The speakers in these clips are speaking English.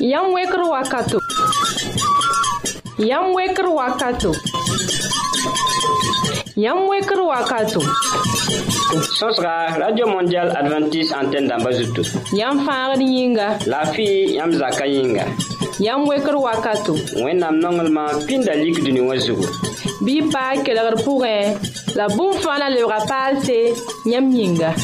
Yam weker wakato. Yam weker wakato. Yam weker wakato. Sosra, Radio Mondial Adventist Antenne d'Ambazuto. Yam fangad yinga. La fi yam zaka yinga. Yam weker wakato. Nongelman pindalik duni wazugo. Bi pa kelegr. La boum fana le rapal se yam yinga.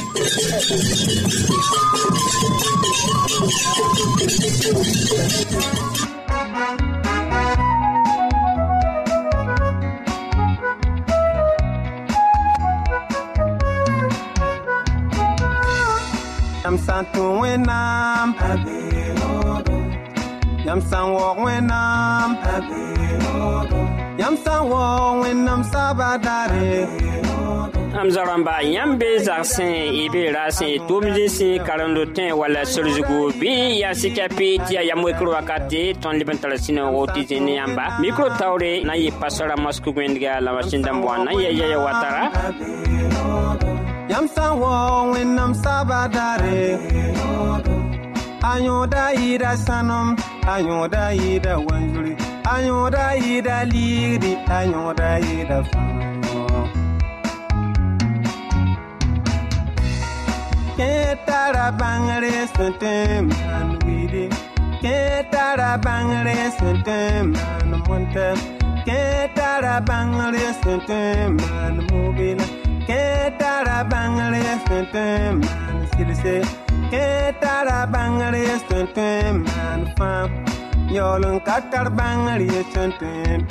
Yam san tu wenam. Yam san wo wenam. Yam san wo wenam sabadare. mam hamza rãmba yãmb be zag sẽn y beera sẽn tʋʋm tʋmd sẽn karendo tẽ wall sorzugu bɩ yaa sɩkapɩ tɩ yaa yam wekr wakate tõnd leb n tara sũ-noogo tɩ zĩ ne yãmba mikro taoore na n yɩ pasora mosk wẽndga la masin dãmb wã na n yaa yaya wa tara yãmb sã n wao wẽnnaam sabadare a yõoda yɩɩda sãnem a yõoda Ketara bangare suntem man widi Ketara bangare suntem man montem Ketara bangare suntem man mobile Ketara bangare suntem man silse Ketara bangare suntem man fam Yolun katar bangare suntem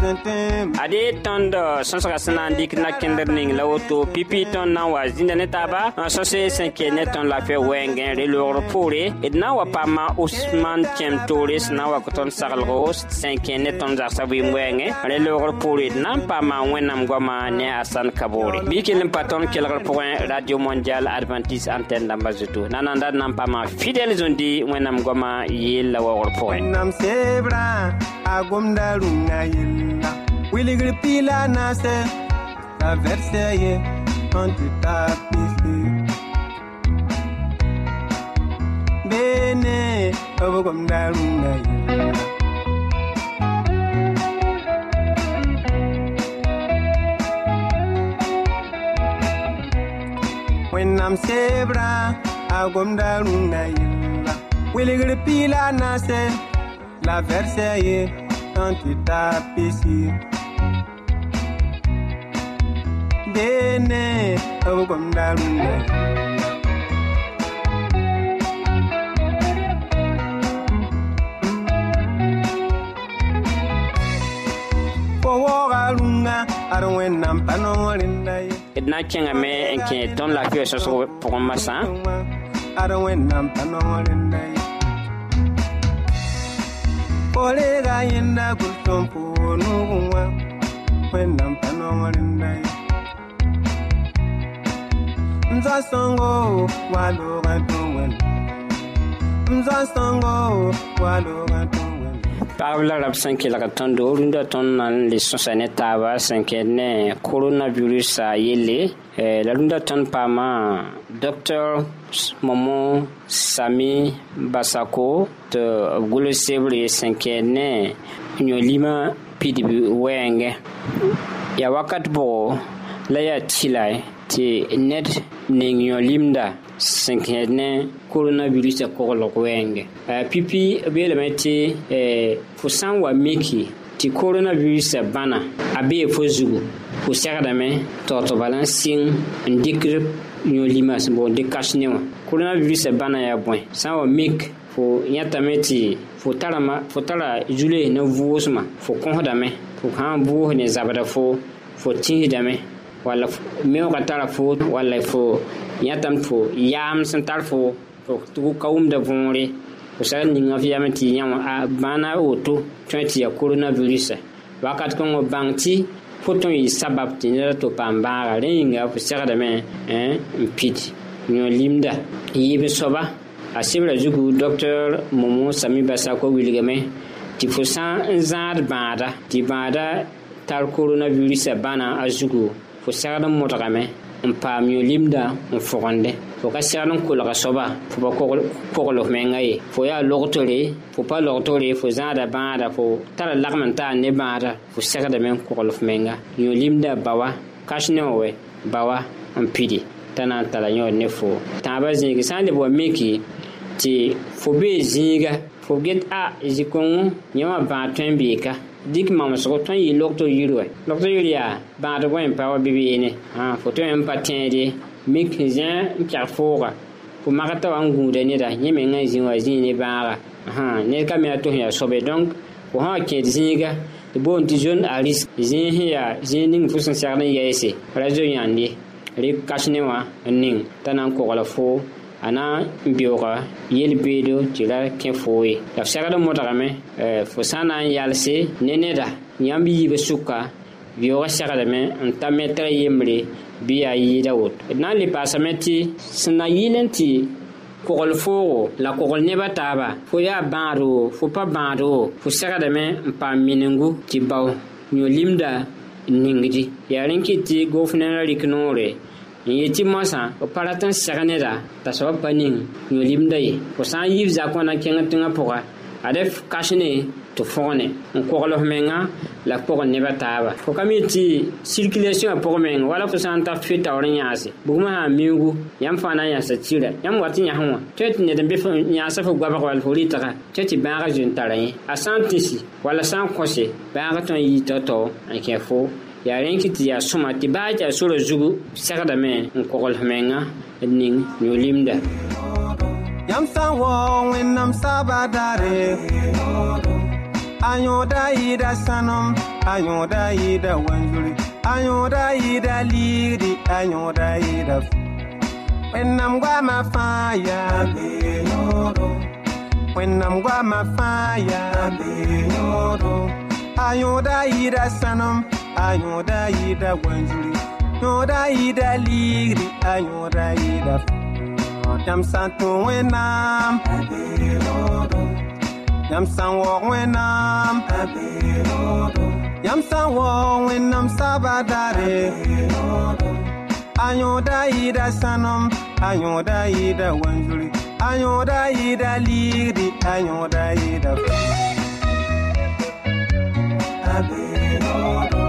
suntem ade tõnd sõsga sẽn na n dɩk nakẽndr ning la woto. Pipi tõnd na n wa zĩnda ne taaba sõse sẽn keel ne tõnd lafɩ wɛɛngẽ re-loogr poore d na n wa paama osman kẽm toore sẽn na n wa kõ tõnd saglgo sẽn kẽ ne tõnd zagsã vɩɩm wɛɛngẽ re-loogr poore d na n paama wẽnnaam goamã ne a san kaboore bɩ kell n pa tõnd kelgr radio mondial adventiste antenne dãmba zutu nananda d na n paama fidɛl zũndi wẽnnaam goamã yeel la waoogr pʋgẽ agomda runga yilla Wiligri pila nase La verseye Anti tapisi Bene Agomda runga yilla When I'm sebra agomda runga yilla Wiligri pila nase La verseye Anti tapisi Bene Agomda runga yilla Fo woga runga Ar wennam panorinda ye d na n kẽngame n kẽ tõnd sõsg pʋgẽ masã Ye Orega yenda gultom po nugunwa Wennam panorinda ye Mza songo waloga tuwen Mza songo waloga tuwen paɣaba la rab sẽn kelg tõndo rũndã tõnd na le sõsa ne taaba sẽn kẽed ne coronavirusã yelle Eh, la rũndã tõnd paama dr momo sami basako tɩ b gʋls sebre sẽn kẽed ne yõ-lima pidb wɛɛngẽ yaa wakat bʋgo la yaa tɩla tɩ ned ning yõ-limda sẽn kẽed ne coronavirusã koglg wɛɛngẽ Eh, pipi b yeelame tɩ eh, fo sã n wa miki tɩ coronavirusã bãna a bee fo zugu. Fo segdame tɩ tɩ bala n sɩng n dɩkd yõ-lima sẽn boond dɩk kas ne wã coronavirusã bãna yaa bõe sã n wa mik fo yãtame tɩ fo tarama fo tara zule ne vʋʋsmã fo kõsdame fo sã n vʋʋs ne zabda fo fo tĩsdame walla meoogã tara fo walla fo yãtame tɩ fo yaam sẽn tar fo fo tɩ ka wʋmda võore fo sagl ninga f yame tɩ yã wã a bãana woto tõe tɩ yaa coronavirusã wakat kõngo bãng tɩ fo tõe yɩ sabab tɩ neda to paam bãaga rẽ yĩnga fo segdame n pid yõ-limda yɩɩb soaba a sebra zugu dr momo sami basako wilgame tɩ fo sã n zãad bãada tɩ bãada tar coronavirusã bãna a zugu fo segd n modgame n paam yõ-limda n fogende fo ka segd n kolga soaba fo pa kogl f menga ye fo yaa logtore fo pa logtore fo zãada bãada fo tara lagm n taa ne bãada fo segdame n kogl f menga yõ limda ba wa kas ne wã wɛ ba wa n pidi t'a na n tara yõod ne fo tãabã zĩigi sã n leb wa miki tɩ fo bee zĩiga fo get a zĩ-kõngo yẽ wã bãag tõe n beeka dik mamsgo tõe n yɩ logto yir wɛ logto yir yaa bãad bõe n pa wa bibeene fo tõe n pa tẽede mik zẽ n pɛg fooga. Fo magta wa n gũuda neda yẽ meng n zĩ wa zĩig ne bãaga ned ka me a tos yaa sobe donc fo sã wa kẽed zĩiga tɩ boond tɩ zon a risk. Zĩig sẽn yaa zĩig ning fo sẽn segd n yɛɛse. Ra zo yãnde rɩk kas ne wã n ning t'a na n kogla foo. A na n beooga yel-beedo tɩ ra kẽ foo ye la f segd n modgame fo sã na n yalse ne neda yãmb yiibã sʋka beooga segdame n ta metr yembre bɩ yaa yɩɩda woto d na n le paasame tɩ sẽn na yɩl n tɩ kogl foogo la kogl nebã taaba fo yaa bãad wo fo pa bãad wo fo segdame n paam minengu tɩ bao yõ-limda ningdi. Yaa rẽ kɩt tɩ goofnẽnã rɩk noore n yet tɩ mosã f pa rat n seg neda t'a soab pa ning yõ-limda ye. Fo sã n yiib wãna kẽng tẽngã pʋga ad f kas ne tɩ fõgne n kogl f menga la pʋgẽ nebã taaba fo ka mi tɩ circulation pʋg meng wala fo sã n tar fe taoor n yãase bugmã sã n miugu yãmb fãa na n yãsa tira. Yãmb wat n yãsẽ wã tõe tɩ ned n be yãasa fo goabg wall fo rɩtga tõe tɩ bãagã zoen tara yẽ a sã n tɩsi wala sã n kõse bãagã tõe n yɩ tao-tao n kẽ fo yaa rẽn kɩ tɩ yaa sõma tɩ baa yaa sorã zugu segdame n kogl f menga d ning yõ-limda yãmb sã n waoog wẽnnaam saaba daare a yõoda yɩɩda sãnem a yõoda yɩɩda wanzuri a yõoda yɩɩda liigri a yõoda yɩɩda wẽnnaam goamã fãa yaa wẽnnaam goamã fãa yaa a yõoda yɩɩda sãnem a yõoda yɩɩda wanzuri yõoda yɩɩda liigri a yõoda yɩɩda yãmb sã n tũ wẽnnaam yãmb sã n waoog wẽnnaam yãmb sã n waoog wẽnnaam saaba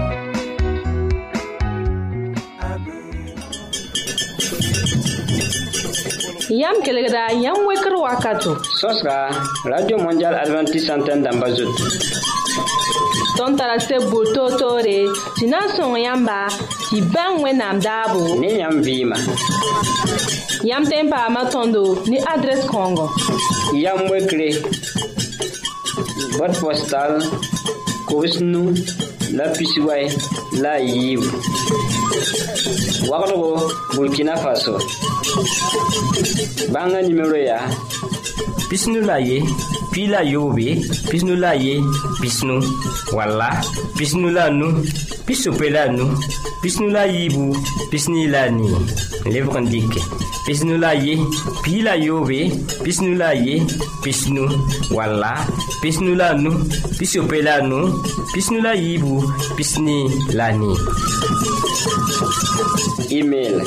Yam kelegda, yam wekr wakato. Sos ka, Radio Mondial Adventist Santen damba zot. Ton tarase boul to to re, si nan son yamba, si ban we nam dabu. Ne yam vima. Yam tempa matondo, ni adres kongo. Yam wekre, bot postal, kobs nu la pisway la a yiibu wagdgo burkina faso. Bãngã nimero yaa pisnu la ye pi la yobe, pis nou la ye, pis nou, wala, pis nou la nou, pis soupe la nou, pis nou la yibou, pis ni la ni. Lev kandike. Pis nou la ye, pi la yobe, pis nou la ye, pis nou, wala, pis nou la nou, pis soupe la nou, pis nou la yibou, pis ni la ni. Email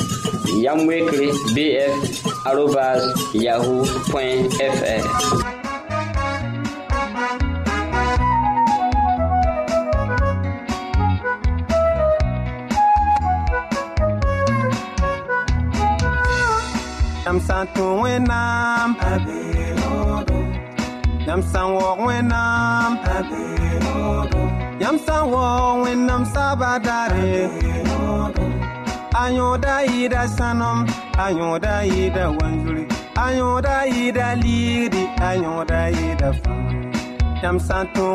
yamwekle bf arobas yahoo.fr fr yãmb sã n tũ wẽnnaam yãmb sã n waoog wẽnnaam yãmb sã n waoog wẽnnaam saaba daare a yõoda yɩɩda sãnem a yõoda yɩɩda wanzuri a yõoda yɩɩda liigri a yõoda yɩɩda fãa yãmb sã n tũ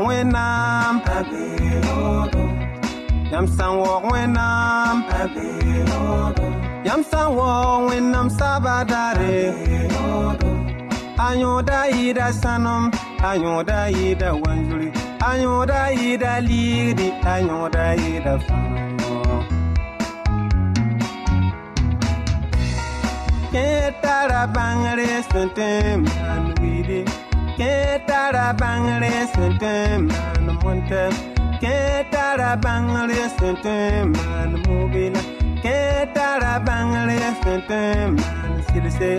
wẽnnaam yãmb sã n waoog wẽnnaam yãmb sã n waoog wẽnnaam saaba daare a yõoda yɩɩda sãnem a yõoda yɩɩda wanzuri a yõoda yɩɩda liigri a yõoda yɩɩda fãa Kẽ tara bãngre sẽn tõe n maan wɩɩde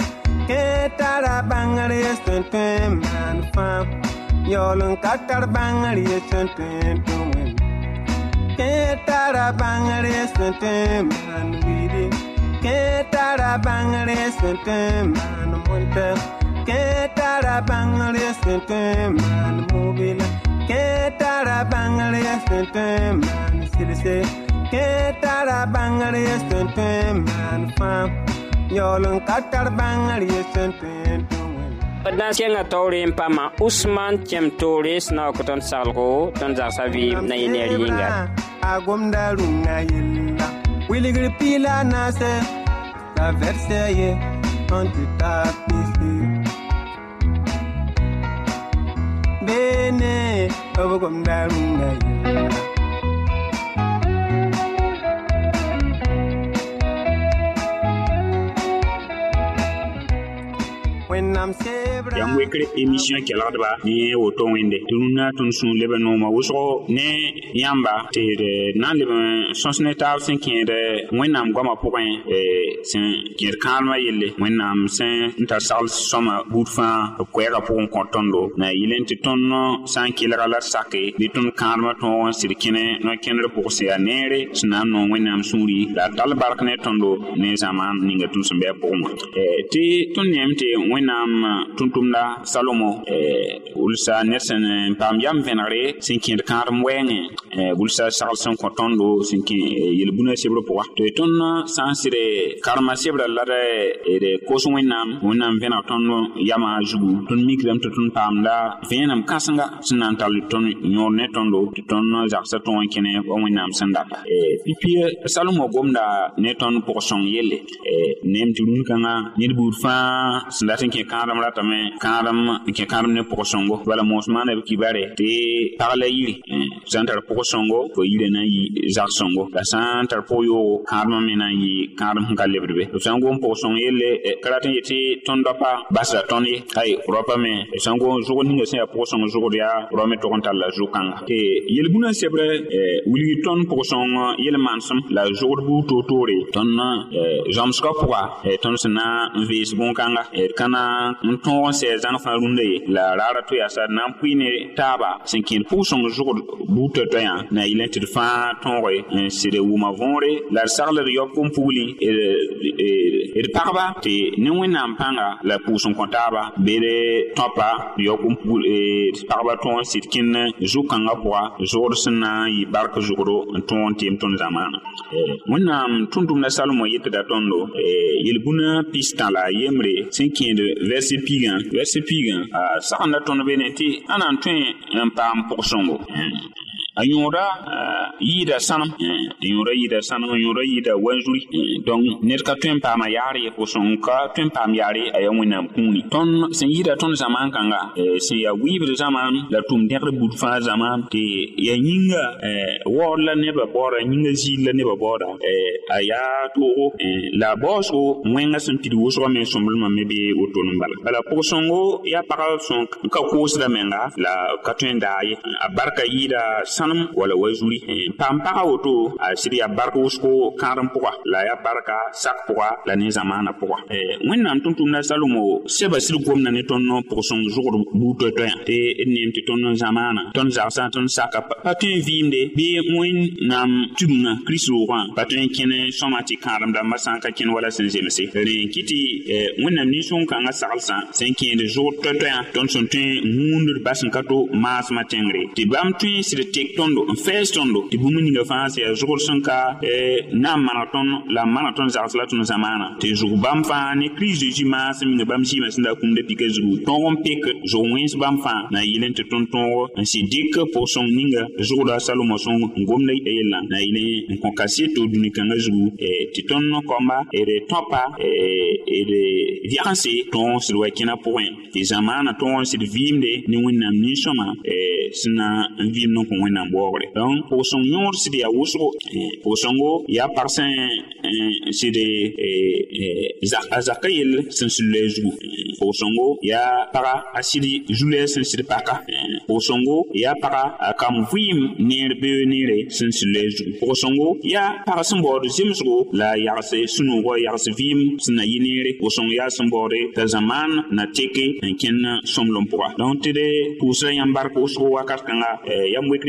kẽ tara bãngre sẽn tõe n maan mõntɛ kẽ tara bãngre sẽn tõe n maan mobela kẽ tara bãngre sẽn sẽn tõe n maan kẽ tara bãngr ye sẽn tõe n maan fãa yaool n ka tar bãngr ye sẽn tõe n tʋ wẽnd kẽ tara bãngr ye sẽn tõe n maan wiide kẽ tara bãngr ye sẽn tõe n kẽ tara bãngr ye sẽn tõe n kẽ tara bãngr ye sẽn tõe n kẽ tara bãngr ye sẽn tõe n maan fãa yaool n ka tar bãngr ye sẽn tõe n tʋ d na n kenga taoore n paama usman tẽm toore sẽn na wa kõ tõnd saglgo tõnd zagsã vɩɩm na yẽ neer yĩnga a gomda yella wilgr la vɛrsɛ ye tɩ beene b gomda yella wẽnnaam seebra yam wekre émission kelgdba ne woto wẽnde tɩ rũnã tõnd sũur leb n nooma wʋsgo ne yãmba tɩ d na n leb n sõs ne taab sẽn kẽed wẽnnaam goamã pʋgẽ sẽn kẽed kãadmã yelle wẽnnaam sẽn n tar sagl sõma buud fãa b koɛɛgã pʋgẽ kõ tõndo na yɩl n tɩ tõnd sã n kelga la sake bɩ tõnd kãadmã tõog n sɩd kẽne no-kẽndr pʋg sẽn yaa neere sẽn na n noog wẽnnaam sũuri la tall bark ne tõndo ne zãmaan ninga tũu sẽn bɩ a pʋgẽ wã tɩ tõnd neem tɩ wẽnnaam tʋm-tʋmda salomo wulsa ned sẽn paam yam vẽnegre sẽn kẽed kãadem wɛɛngẽ wulsa sagl sẽn kõ tõndo sẽn kẽ yel-bũna sebr pʋga tɩ tõnd sã n sɩd karema sebrã la d kos wẽnnaam wẽnnaam vẽneg tõnd yamã zugu tõnd mikrame tɩ tõnd paamda vẽenem kãsenga sẽn na n tall tõnd yõor ne tõndo tɩ tõnd zagsã tõog n kẽne wa gomda ne tõnd pʋg-sõng yelle neem tɩ rũn-kãngã kãadem n kẽ kãadem ne pʋg-sõngo bala moosmaana b kibare tɩ pag la yiri. Sã n tar pʋg-sõngo fo yirã na n yɩ zag-sõngo la sã n tar pʋg-yoogo kãadmã me na n yɩ kãadem sẽn ka lebdbe b sã n gom pʋg-sõng yelle ka rat n yetɩ tõnd dapa basda tõnd ye. Ay ropa me sã n gom zʋg ninga sẽn yaa pʋg-sõng zʋgd yaa roa me tog n tall la zu-kãnga tɩ yel-bũna sebrã wilgi tõnd pʋg-sõng yel-maansem la zʋgd buud toor-toore tõnd zõmsgã pʋga tõnd sẽn na n vees bõn-kãnga d ka n tõog n zãng fãa la raara tɩ yaa d na n pʋɩ ne taaba sẽn kẽed pʋg-sõng zʋgd toɛ-toɛyã na yɩl tɩ d fãa tõoge n la d saglr yaob pʋm-pugli d pagba. Tɩ la pʋʋs n kõ taaba beel tõpa yaob pagba tõog n sɩd kẽnd zu-kãngã pʋga zʋgd sẽn na n yɩ bark zʋgdo n tõog n teem tõnd zamaana wẽnnaam tʋm-tʋmda salmo yetda tõndo yel-bũna pis-tã la vɛrse pigã sagenda tõnd be ne tɩ a na n tõe n paam pʋg-sõngo a yõoda yɩɩda sãnem tɩ yõoda yɩɩda sãnem yõoda yɩɩda wanzuri donc ned ka tõe n paama yaar ye pʋgẽ ka tõe n paam yaar a yaa wẽnnaam kũuni tõnd sẽn yɩɩda tõnd zãmaan kãnga sẽn yaa wiibd zãmaan la tʋm dẽgd bud fãa zamaan tɩ yaa yĩnga waood la nebã baooda yĩnga ziil la nebã baooda a yaa toogo la a baoosgo wẽngã sẽn pid wʋsgã me sõmblmã me bee wotone n bala bala pʋg-sõngo yaa pagb sõn ka koosda menga la ka tõe n daa ye a barka yɩɩda sãnem wala wa zuri paam pagã woto a sɩd yaa bark wʋsgo kãadem pʋga la yaa barka sak pʋga la ne zãmaanã pʋga wẽnnaam tʋm-tʋmda salomo sɛba sɩd gomda ne tõnd pʋg-sõng zʋgd buud toɛ-toɛyã tɩ d neem tɩ tõnd zãmaanã tõnd zagsã tõnd saka pa tõe n vɩɩmde bɩ wẽnnaam tugmã kirist roogã pa tõe n kẽne sõma tɩ kãadem dãmbã sã n ka kẽn wala sẽn zemse rẽ kɩ tɩ wẽnnaam nin-sõng-kãngã saglsã sẽn kẽed zʋgd toɛ-toɛyã tõnd sẽn tõe n wũund d bas n ka to maasmã tẽngre tɩ bãmb tõe sɩd tek tõndo n fɛɛs tõndo tɩ bũmb ninga fãa sẽn yaa la n maneg tõnd la tõnd zamaana tɩ zug bãmb fãa ne kirist zeezi maasem yĩnga bãmb zɩɩmã sẽn da kũmda pika zugu tõog n pek zʋg wẽns bãmb fãa na n yɩl n tɩ tõnd tõog n sɩ dɩk pʋg-sõng ninga zʋgda salomo sõng n gomda yellã na yɩl n kõ kaseto dũni-kãngã zugu tɩ tõnd kõmba d tõpa d yagse tõog sɩd wa kẽna pʋgẽ tɩ zamaana tõog n sɩd vɩɩmde ne wẽnnaam nin-sõma sẽn na n vɩɩmd n kõ wẽnnaam wẽnnaam waoogre donc pʋgsẽng yõor sɩd yaa wʋsgo pʋgsẽngo yaa pag sẽn sɩd a zakã yell sẽn sũlla a zugu pʋgsẽngo yaa paga a sɩd zulɛɛ sẽn sɩd paka pʋgsẽngo yaa paga a kam vɩɩm neer bee neere sẽn sũlla a zugu pʋgsẽngo yaa pag sẽn baood zemsgo la a yags sũ-noogã yags vɩɩm sẽn na yɩ neere pʋgsẽng yaa sẽn baoode t'a zãmaan na teke n kẽnd sõmblem pʋga donc tɩ d pʋʋsra yãmb bark wʋsgo wakat kãnga yam wekr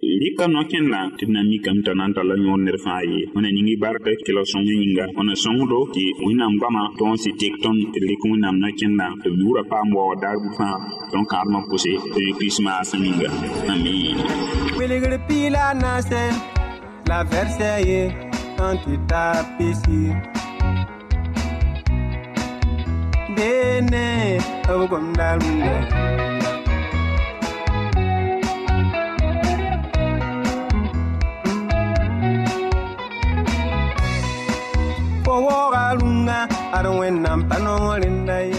rɩka no-kẽndã tɩ d na mikame t'a na n tara la yõor ned fãa ye. Wẽna ning barka kelg sõng yĩnga wẽna sõngdo tɩ wẽnnaam goamã tõog sɩ tek tõnd tɩ d rɩk no-kẽndã tɩ b tɩ naasẽn la vɛrsɛ tɩ fo waooga rũngã ad wẽnnaam pa noog rẽnda ye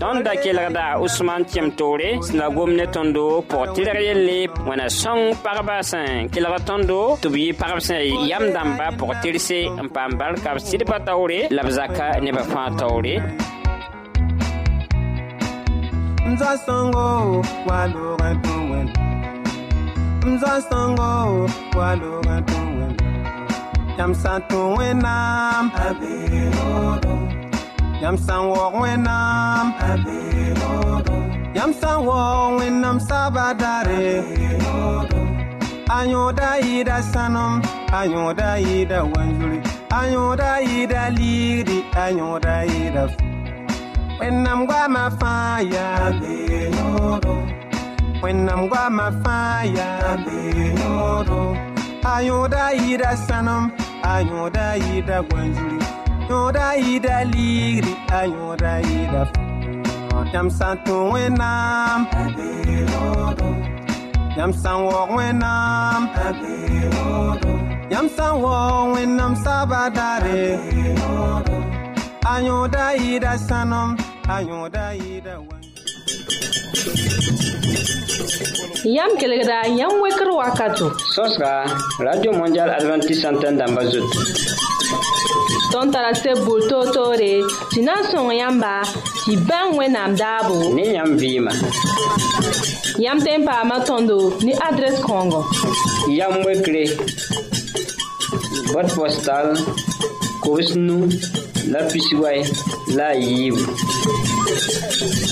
tõnd da kelgda usman tɩm toore sẽn la gom ne tõndo pʋg tɩrg yelle wẽna sõng pagba sẽn kelg tõndo tɩ b yɩ pagb sẽn yam dãmba pʋg tɩrse n paam barka b sɩdbã taoore la b zaka nebã fãa taoore m sõngo wa loogã tũ wẽn m sõngo wa loogã tũ yam sã n tũ wẽnnaam yam sã n waoog wẽnnaam yam sã n waoog wẽnnaam saaba daare a yõoda yɩɩda sãnem a yõoda yɩɩda wanzuri a yõoda yɩɩda liigdi a yõoda yɩɩda wẽnnaam goamã fãa yaa wẽnnaam goamã fãa yaa a yõoda yɩɩda sãnem a yõoda yɩɩda wanzuri yõoda yɩɩda liigdi a yɩɩda yam n tũ yam sã n waoog yam sã n waoog wẽnnaam saaba daare a yõoda yɩɩda sãnem Yam kelegda, yam wekr wakato. Sos ka, Radio Mondial Adventist Santen damba zot. Ton tarase boul to to re, si nan son yamba, si ban we nam dabo. Ne yam vima. Yam tempa matondo, ni adres kongo. Yam wekre, bot postal, kowes nou, la pisiway, la yiv.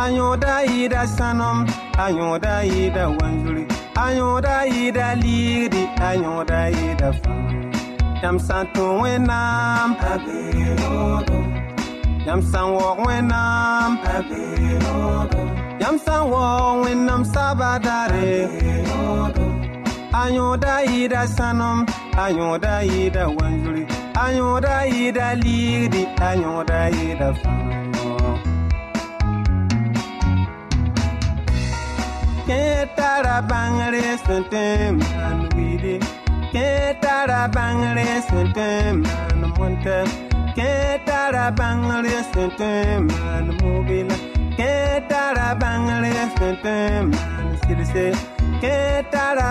saaba daare a yõoda yɩɩda sãnem a yõoda yɩɩda wanzuri a yõoda yɩɩda liigdi a yõoda yɩɩda fãa yam san tun wẽnnaam yam san waoog wẽnnaam yam san waoog wẽnnaam sabadare. A yõoda yɩɩda sãnem a yõoda yɩɩda wanzuri a yõoda yɩɩda liigdi a yõoda yɩɩda fãa kẽ tara bãngre sẽn tõe n maan wɩɩde kẽ tara bãngre sẽn tõe n maan mõntɛ kẽ tara bãngre sẽn tõe n maan mobɩla kẽ tara bãngre sẽn tõe n maan sɩdse kẽ tara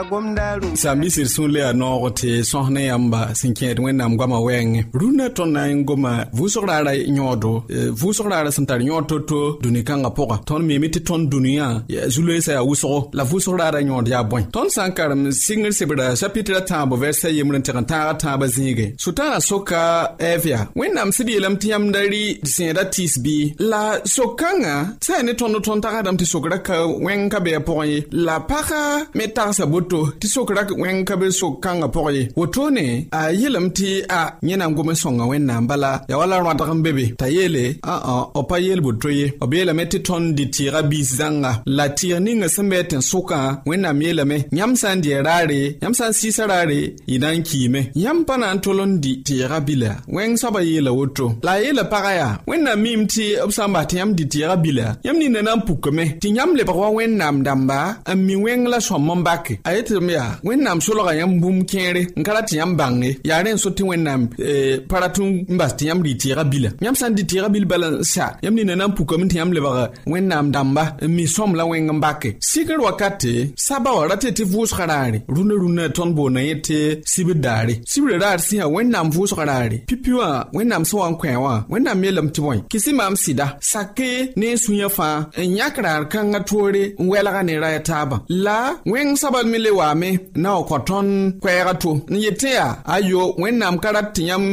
seebrã sãn-bisd sũur le yaa noog tɩ sõs ne yãmba sẽn kẽed wẽnnaam goamã wɛɛngẽ rũnnã tõnd na n goma vʋʋsg raara yõodo vʋʋsg raara sẽn tar yõod to-to dũni-kãngã pʋga tõnd meeme tɩ tõnd dũniyã zu-loeesã yaa wʋsgo la vʋʋsg raara yõod yaa bõe tõnd sã n karem sɩngr sebra chapitra tãabo vɛrsa yembr n tɩg n tãagã tãabã zĩige sʋtãngã soka ɛɛvya wẽnnaam sɩd yeelame tɩ yãmb da rɩ d sẽeda tɩɩs bɩ la sok-kãngã sã ya ne tõnd tõnd tagsdame tɩ sok raka wẽng ka bɩ a pʋgẽ ye la pagã me tagsa boto tɩ sok wẽng ka be sok kãngã pʋg ye wotone a yeelame tɩ a yẽ gom n sõnga wẽnnaam bala ya wala rõadg n be be t'a yeele ã-ã b pa yeel boto ye b yeelame tɩ tõnd dɩ tɩɩga biis zãnga la tɩɩg ninga sẽn be tɩ n sʋkã wẽnnaam yeelame yãmb sã n dɩɛ raare yãmb sã n sɩɩsa raare y na n kiime yãmb pa na n tol n dɩ tɩɩga bila. Wẽng soabã yeela woto. La a yeela pagã yaa wẽnnaam miime tɩ b sã n bas tɩ yãmb dɩ tɩɩga bila. Yãmb ninda na n pukame tɩ yãmb lebg wa wẽnnaam dãmba n mi wẽng la sõm n bake yetɩm yaa wẽnnaam solga yãmb bũmb kẽere n ka ra tɩ yãmb bãnge yaa rẽ n so tɩ wẽnnaam pa rat n bas tɩ yãmb rɩ tɩɩga bila. Yãmb sã n dɩ tɩɩga bil bala n sa yãmb nina na n pukame tɩ yãmb lebg wẽnnaam dãmba n mi sõm la wẽng n bake sikr wakate saba wã rate tɩ vʋʋsga raare rũnã rũnã tõnd boona yẽ tɩ sibr daare sibr raar sẽn yaa wẽnnaam vʋʋsga raare pipi wã wẽnnaam sẽn wa n kõ wã wẽnnaam yeelame tɩ bõe kɩsɩ maam sɩda sake ne n sũ-yã fãa n yãk raar kãngã toore n wɛlga ne ra ya taabã la wẽng sabal me le waame na wa kõ tõnd koɛɛgã to n yetẽ yaa ayo wẽnnaam ka rat tɩ yãmb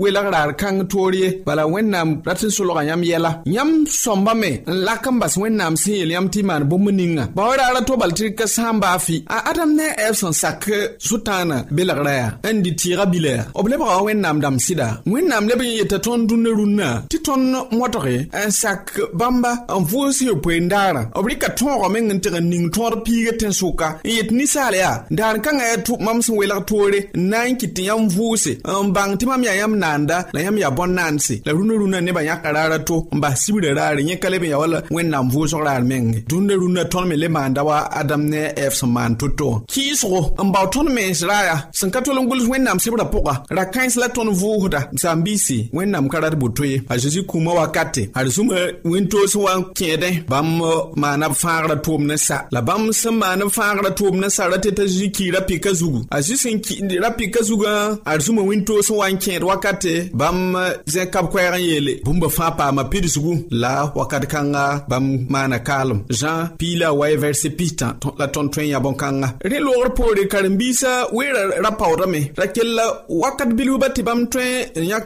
welg raar kãng toor ye bala wẽnnaam rat n solga yãmb yɛla. Yãmb sõmbame n lak n bas wẽnnaam sẽn yeel yãmb tɩ y maan bũmb ninga. Ba wa raara to bal tɩ ka sã n baa fɩ a adam ne a ɛɛb sẽn sak sʋɩtãanã belgrã yaa n dɩ tɩɩga bila yaa. B lebga wa wẽnnaam dãmb sɩda. Wẽnnaam leb n yeta tõnd dũnã rũnnã tɩ tõnd modge n sak bãmba n vʋʋs yopoen daarã b rɩka tõoga meng n tɩg n ning tõod piigã tẽn-sʋka n yet ninsaal yaa daan kãngã yaa tʋ mam sẽn welg toore n na n kɩt tɩ yãmb vʋʋse n bãng tɩ mam yaa yãmb naanda la yãmb yaa bõn-naanse la rũnã rũnã nebã yãka raara to n bas sibrã raare yẽ ka leb n yaa wall wẽnnaam vʋʋsg raar menge. Dũnã rũnã tõnd me le maanda wa adam ne ɛɛf sẽn maan to-to kɩɩsgo n bao tõnd mens raaya sẽn ka tol n gʋls wẽnnaam sebrã pʋga ra kãens la tõnd vʋʋsda saam-biisi wẽnnaam ka rat boto ye a zeezi kũumã wakate ad sũma wẽn-toos wa n kẽedẽ bãmb maana b fãagrã tʋʋm ne sa la bãmb sẽn maan b fãagrã tʋʋm ne tɩ t'a zeezi kiirã pika zugu. A zĩ sẽn ra pika zugã ad zũma wĩntoog sẽn wa n kẽed wakate bãmb zẽ-kab koɛɛg n yeele bũmba fãa paama pidsgu la wakat kãnga bãmb maana kaalem zãn piila wa vɛrse pistã la tõnd tõe n ya bõn-kãnga rẽ loogr poore karen-biisã weera ra paoodame ra kella wakat bilgba tɩ bãmb tõe n yã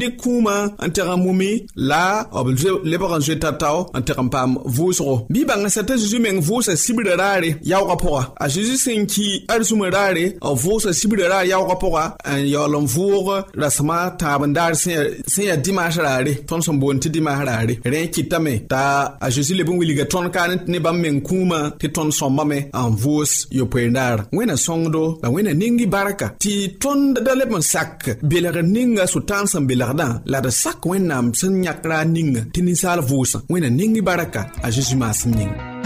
dɩk kũumã n teg n mumi la b lebg n zoe tao n teg n paam vʋʋsgo bɩ bãnga sa t'a zeezi meng vʋʋsa sibrã raare yaoogã pʋga a. Zeezi sẽn ki ad sũmã raare b vʋʋsa sibrã raar yaoogã pʋga n yaool n vʋʋg rasema tãab n daar sẽn yaa dimaas raare tõnd sẽn boond tɩ dɩmaas raare rẽ kɩtame t'a a zeezi leb n wilga tõnd kaan ne bãmb meng kũumã tɩ tõnd sõmbame n vʋʋs yopoeen-daarã wẽna sõngdo la wẽna ningi barka tɩ tõnd da leb n sak. Belgr ninga sʋɩtãan sẽn belgdã la d sak wẽnnaam sẽn yãk raar ninga. Tɩ ninsaal vʋʋsã wẽna ningi barka a zeezi maasem ning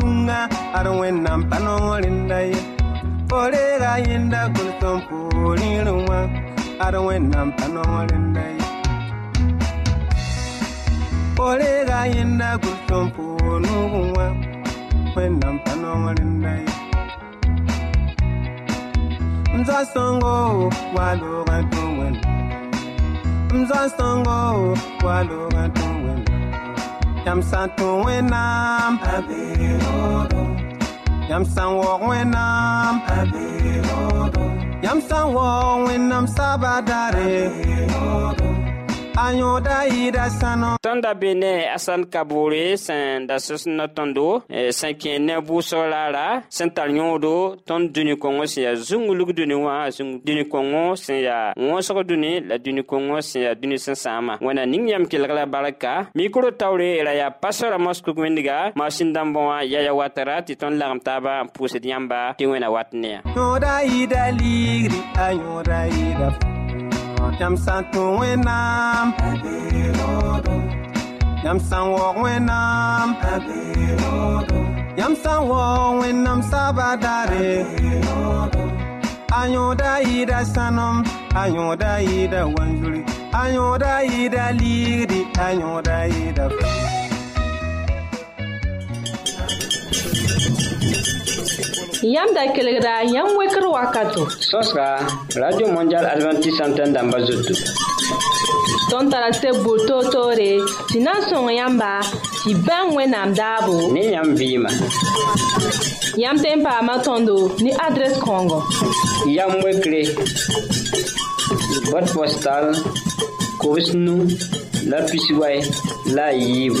rũngã ad wẽnnaam pa noog ye. Fo reega yẽnda gʋlsẽn poorẽ rẽ wã ad wẽnnaam pa noog rẽnda ye Olega yenda gultompo nuwa Wendam panongalinda Mza songo waloga tuwen Mza songo waloga tuwen Yam san tuwen nam Abirodo Yam san wok wenam. Abirodo Yam san wok wenam sabadare Abirodo Ayoda ida sano. Tõnd da be ne asan kaboore sẽn da sõs na tõndo sẽn kẽ ne vʋʋsg raara sẽn tar yõodo tõnd dũni-kõngo sẽn yaa zũngulg dũni wã dũni-kõngo sẽn yaa wõsg dũni la dũni-kõngo sẽn yaa dũni sẽn sãama wẽna ning yam kelg la barka mikro taoore ra yaa pasora moskug wẽndga masin dãmbõ wã yaya watara tɩ tõnd lagem taaba n pʋʋsd yãmba tɩ wẽna wat ne yaa Yam san tu wenam. Yam san wok wenam. Yam san wok wenam sabadare. Ayoda ida sanom Ayoda ida wanjuri. Ayoda ida ligri Ayoda ida Yam da kelegra, yam wekr wakato. Sos ka, Radio Mondial Adventist Santen damba zotou. Ton tarase boul to to re, si nan son yamba, si ben we nam dabo. Ne yam vima. Yam tempa matondo, ni adres kongo. Yam wekre, bot postal, kovis nou, la pisiway, la yiv.